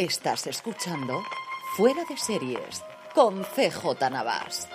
Estás escuchando Fuera de Series con CJ Navas.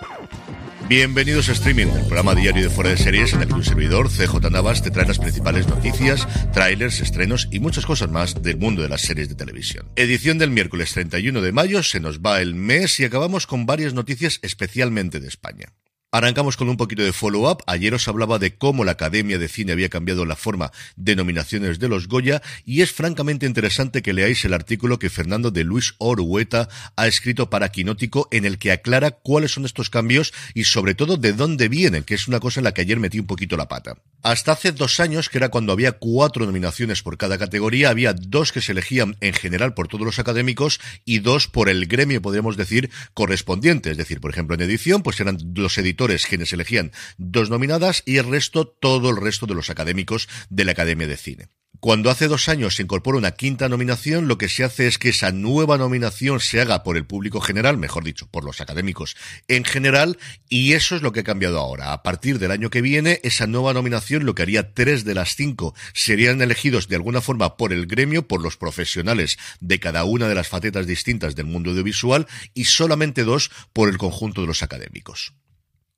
Bienvenidos a Streaming, el programa diario de Fuera de Series en el que un servidor, CJ Navas, te trae las principales noticias, trailers, estrenos y muchas cosas más del mundo de las series de televisión. Edición del miércoles 31 de mayo, se nos va el mes y acabamos con varias noticias especialmente de España. Arrancamos con un poquito de follow-up. Ayer os hablaba de cómo la Academia de Cine había cambiado la forma de nominaciones de los Goya y es francamente interesante que leáis el artículo que Fernando de Luis Orueta ha escrito para Quinótico en el que aclara cuáles son estos cambios y sobre todo de dónde vienen, que es una cosa en la que ayer metí un poquito la pata. Hasta hace dos años, que era cuando había cuatro nominaciones por cada categoría, había dos que se elegían en general por todos los académicos y dos por el gremio, podríamos decir, correspondiente. Es decir, por ejemplo, en edición, pues eran los editores quienes elegían dos nominadas y el resto, todo el resto de los académicos de la Academia de Cine. Cuando hace dos años se incorpora una quinta nominación, lo que se hace es que esa nueva nominación se haga por el público general, mejor dicho, por los académicos en general, y eso es lo que ha cambiado ahora. A partir del año que viene, esa nueva nominación, lo que haría tres de las cinco, serían elegidos de alguna forma por el gremio, por los profesionales de cada una de las facetas distintas del mundo audiovisual, y solamente dos por el conjunto de los académicos.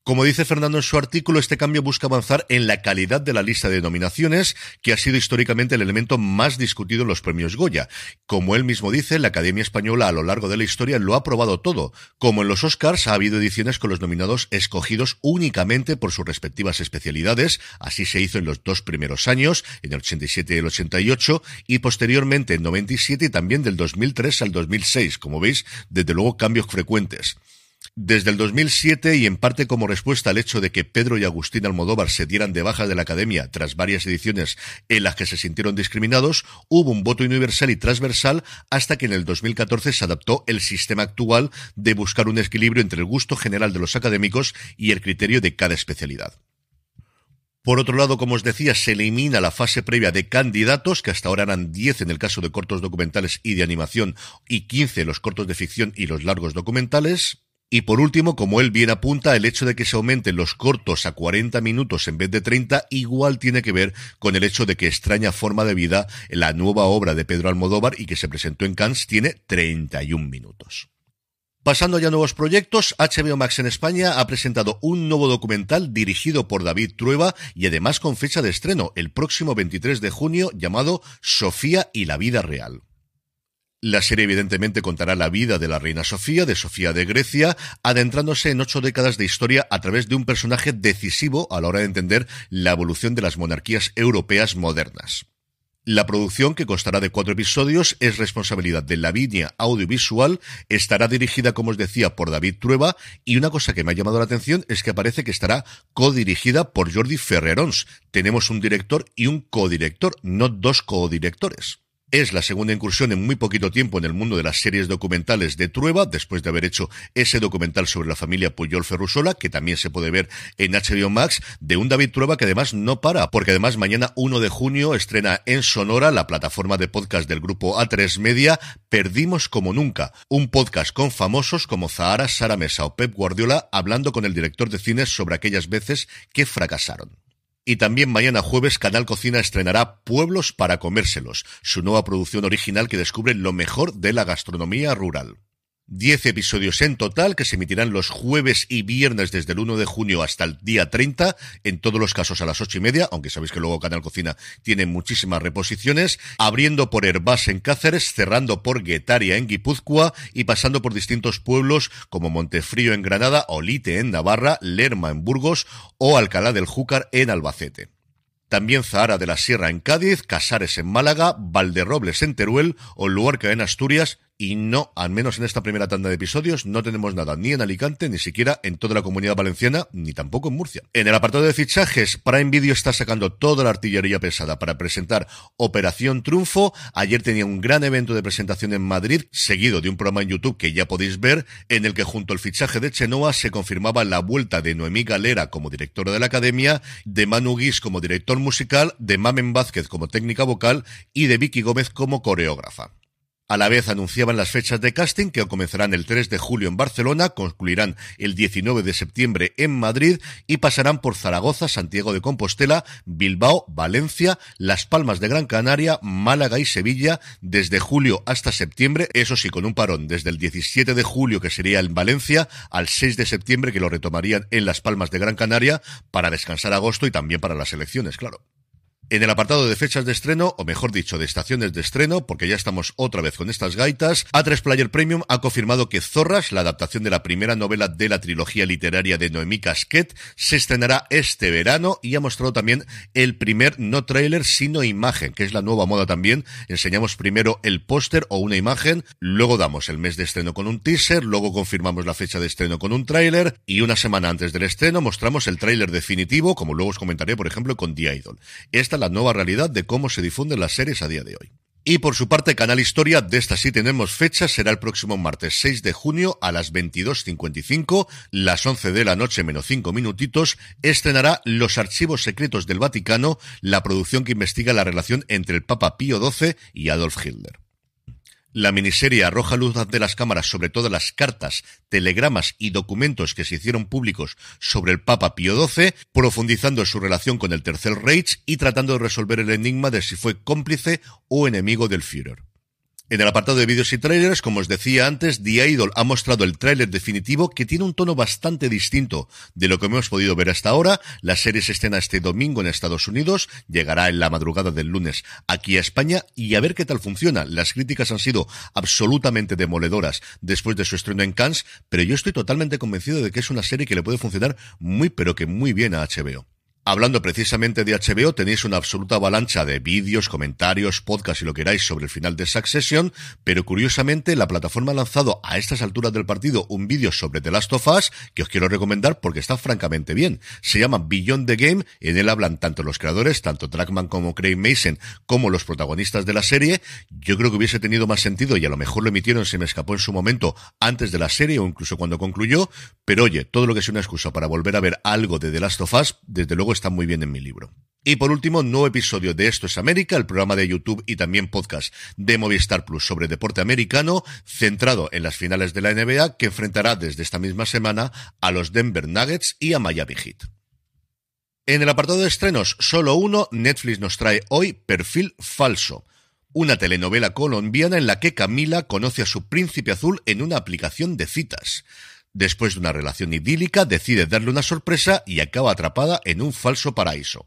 Como dice Fernando en su artículo, este cambio busca avanzar en la calidad de la lista de nominaciones, que ha sido históricamente el elemento más discutido en los premios Goya. Como él mismo dice, la Academia Española a lo largo de la historia lo ha probado todo. Como en los Oscars, ha habido ediciones con los nominados escogidos únicamente por sus respectivas especialidades. Así se hizo en los dos primeros años, en el 87 y el 88, y posteriormente en 97 y también del 2003 al 2006. Como veis, desde luego cambios frecuentes. Desde el 2007 y en parte como respuesta al hecho de que Pedro y Agustín Almodóvar se dieran de baja de la Academia tras varias ediciones en las que se sintieron discriminados, hubo un voto universal y transversal hasta que en el 2014 se adaptó el sistema actual de buscar un equilibrio entre el gusto general de los académicos y el criterio de cada especialidad. Por otro lado, como os decía, se elimina la fase previa de candidatos, que hasta ahora eran 10 en el caso de cortos documentales y de animación y 15 los cortos de ficción y los largos documentales. Y por último, como él bien apunta, el hecho de que se aumenten los cortos a 40 minutos en vez de 30 igual tiene que ver con el hecho de que extraña forma de vida, la nueva obra de Pedro Almodóvar y que se presentó en Cannes, tiene 31 minutos. Pasando ya a nuevos proyectos, HBO Max en España ha presentado un nuevo documental dirigido por David Trueba y además con fecha de estreno el próximo 23 de junio llamado Sofía y la vida real. La serie evidentemente contará la vida de la reina Sofía, de Sofía de Grecia, adentrándose en ocho décadas de historia a través de un personaje decisivo a la hora de entender la evolución de las monarquías europeas modernas. La producción, que constará de cuatro episodios, es responsabilidad de Lavinia Audiovisual, estará dirigida, como os decía, por David Trueba, y una cosa que me ha llamado la atención es que aparece que estará codirigida por Jordi Ferrerons. Tenemos un director y un codirector, no dos codirectores. Es la segunda incursión en muy poquito tiempo en el mundo de las series documentales de Trueba, después de haber hecho ese documental sobre la familia Puyol Ferrusola, que también se puede ver en HBO Max, de un David Trueba que además no para, porque además mañana 1 de junio estrena en Sonora, la plataforma de podcast del grupo A3 Media, Perdimos como nunca, un podcast con famosos como Zahara, Sara Mesa o Pep Guardiola, hablando con el director de cine sobre aquellas veces que fracasaron. Y también mañana jueves Canal Cocina estrenará Pueblos para comérselos, su nueva producción original que descubre lo mejor de la gastronomía rural. 10 episodios en total que se emitirán los jueves y viernes desde el 1 de junio hasta el día 30, en todos los casos a las ocho y media, aunque sabéis que luego Canal Cocina tiene muchísimas reposiciones, abriendo por Herbás en Cáceres, cerrando por Guetaria en Guipúzcoa y pasando por distintos pueblos como Montefrío en Granada, Olite en Navarra, Lerma en Burgos o Alcalá del Júcar en Albacete. También Zahara de la Sierra en Cádiz, Casares en Málaga, Valderrobles en Teruel o Luarca en Asturias y no, al menos en esta primera tanda de episodios, no tenemos nada ni en Alicante, ni siquiera en toda la comunidad valenciana, ni tampoco en Murcia. En el apartado de fichajes, Prime Video está sacando toda la artillería pesada para presentar Operación Triunfo. Ayer tenía un gran evento de presentación en Madrid, seguido de un programa en YouTube que ya podéis ver, en el que junto al fichaje de Chenoa se confirmaba la vuelta de Noemí Galera como directora de la academia, de Manu Guis como director musical, de Mamen Vázquez como técnica vocal y de Vicky Gómez como coreógrafa. A la vez anunciaban las fechas de casting que comenzarán el 3 de julio en Barcelona, concluirán el 19 de septiembre en Madrid y pasarán por Zaragoza, Santiago de Compostela, Bilbao, Valencia, Las Palmas de Gran Canaria, Málaga y Sevilla desde julio hasta septiembre, eso sí, con un parón desde el 17 de julio que sería en Valencia al 6 de septiembre que lo retomarían en Las Palmas de Gran Canaria para descansar agosto y también para las elecciones, claro. En el apartado de fechas de estreno, o mejor dicho, de estaciones de estreno, porque ya estamos otra vez con estas gaitas, A3 Player Premium ha confirmado que Zorras, la adaptación de la primera novela de la trilogía literaria de Noemí Casquet, se estrenará este verano y ha mostrado también el primer no trailer sino imagen, que es la nueva moda también. Enseñamos primero el póster o una imagen, luego damos el mes de estreno con un teaser, luego confirmamos la fecha de estreno con un trailer y una semana antes del estreno mostramos el trailer definitivo, como luego os comentaré, por ejemplo, con The Idol. Esta la nueva realidad de cómo se difunden las series a día de hoy. Y por su parte, Canal Historia, de esta sí tenemos fecha, será el próximo martes 6 de junio a las 22.55, las 11 de la noche menos 5 minutitos, estrenará Los Archivos Secretos del Vaticano, la producción que investiga la relación entre el Papa Pío XII y Adolf Hitler. La miniserie arroja luz ante las cámaras sobre todas las cartas, telegramas y documentos que se hicieron públicos sobre el Papa Pío XII, profundizando su relación con el Tercer Reich y tratando de resolver el enigma de si fue cómplice o enemigo del Führer. En el apartado de vídeos y trailers, como os decía antes, The Idol ha mostrado el tráiler definitivo que tiene un tono bastante distinto de lo que hemos podido ver hasta ahora. La serie se estrena este domingo en Estados Unidos, llegará en la madrugada del lunes aquí a España y a ver qué tal funciona. Las críticas han sido absolutamente demoledoras después de su estreno en Cannes, pero yo estoy totalmente convencido de que es una serie que le puede funcionar muy pero que muy bien a HBO. Hablando precisamente de HBO, tenéis una absoluta avalancha de vídeos, comentarios, podcasts y lo que queráis sobre el final de Succession, pero curiosamente la plataforma ha lanzado a estas alturas del partido un vídeo sobre The Last of Us que os quiero recomendar porque está francamente bien. Se llama Beyond the Game, en él hablan tanto los creadores, tanto Trackman como Craig Mason, como los protagonistas de la serie. Yo creo que hubiese tenido más sentido y a lo mejor lo emitieron, se me escapó en su momento antes de la serie o incluso cuando concluyó, pero oye, todo lo que es una excusa para volver a ver algo de The Last of Us, desde luego está muy bien en mi libro. Y por último, nuevo episodio de Esto es América, el programa de YouTube y también podcast de Movistar Plus sobre deporte americano, centrado en las finales de la NBA, que enfrentará desde esta misma semana a los Denver Nuggets y a Miami Heat. En el apartado de estrenos, solo uno, Netflix nos trae hoy Perfil Falso, una telenovela colombiana en la que Camila conoce a su príncipe azul en una aplicación de citas. Después de una relación idílica, decide darle una sorpresa y acaba atrapada en un falso paraíso.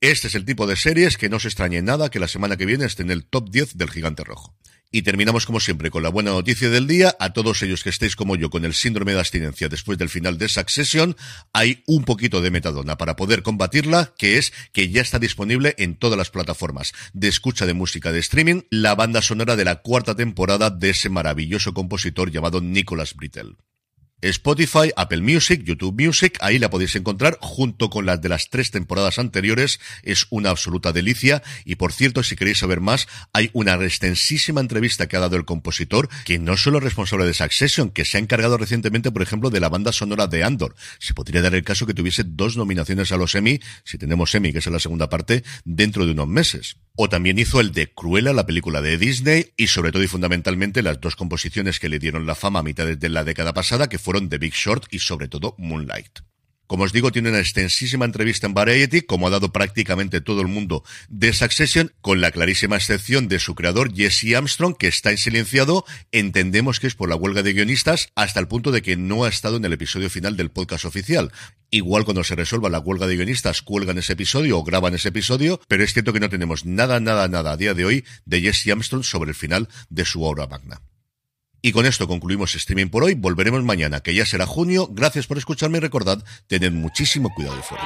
Este es el tipo de series que no se extrañe nada que la semana que viene esté en el top 10 del Gigante Rojo. Y terminamos como siempre con la buena noticia del día. A todos ellos que estéis como yo con el síndrome de abstinencia después del final de Succession, hay un poquito de metadona para poder combatirla, que es que ya está disponible en todas las plataformas de escucha de música de streaming, la banda sonora de la cuarta temporada de ese maravilloso compositor llamado Nicholas Britell. Spotify, Apple Music, YouTube Music, ahí la podéis encontrar junto con las de las tres temporadas anteriores, es una absoluta delicia y por cierto, si queréis saber más, hay una extensísima entrevista que ha dado el compositor, que no solo es responsable de Succession, que se ha encargado recientemente, por ejemplo, de la banda sonora de Andor. Se podría dar el caso que tuviese dos nominaciones a los Emmy, si tenemos Emmy, que es la segunda parte, dentro de unos meses. O también hizo el de Cruella, la película de Disney, y sobre todo y fundamentalmente las dos composiciones que le dieron la fama a mitad de la década pasada, que fueron The Big Short y sobre todo Moonlight. Como os digo, tiene una extensísima entrevista en Variety, como ha dado prácticamente todo el mundo de Succession, con la clarísima excepción de su creador Jesse Armstrong, que está en silenciado. Entendemos que es por la huelga de guionistas, hasta el punto de que no ha estado en el episodio final del podcast oficial. Igual cuando se resuelva la huelga de guionistas, cuelgan ese episodio o graban ese episodio, pero es cierto que no tenemos nada, nada, nada a día de hoy de Jesse Armstrong sobre el final de su obra magna. Y con esto concluimos streaming por hoy. Volveremos mañana, que ya será junio. Gracias por escucharme y recordad, tened muchísimo cuidado de fuera.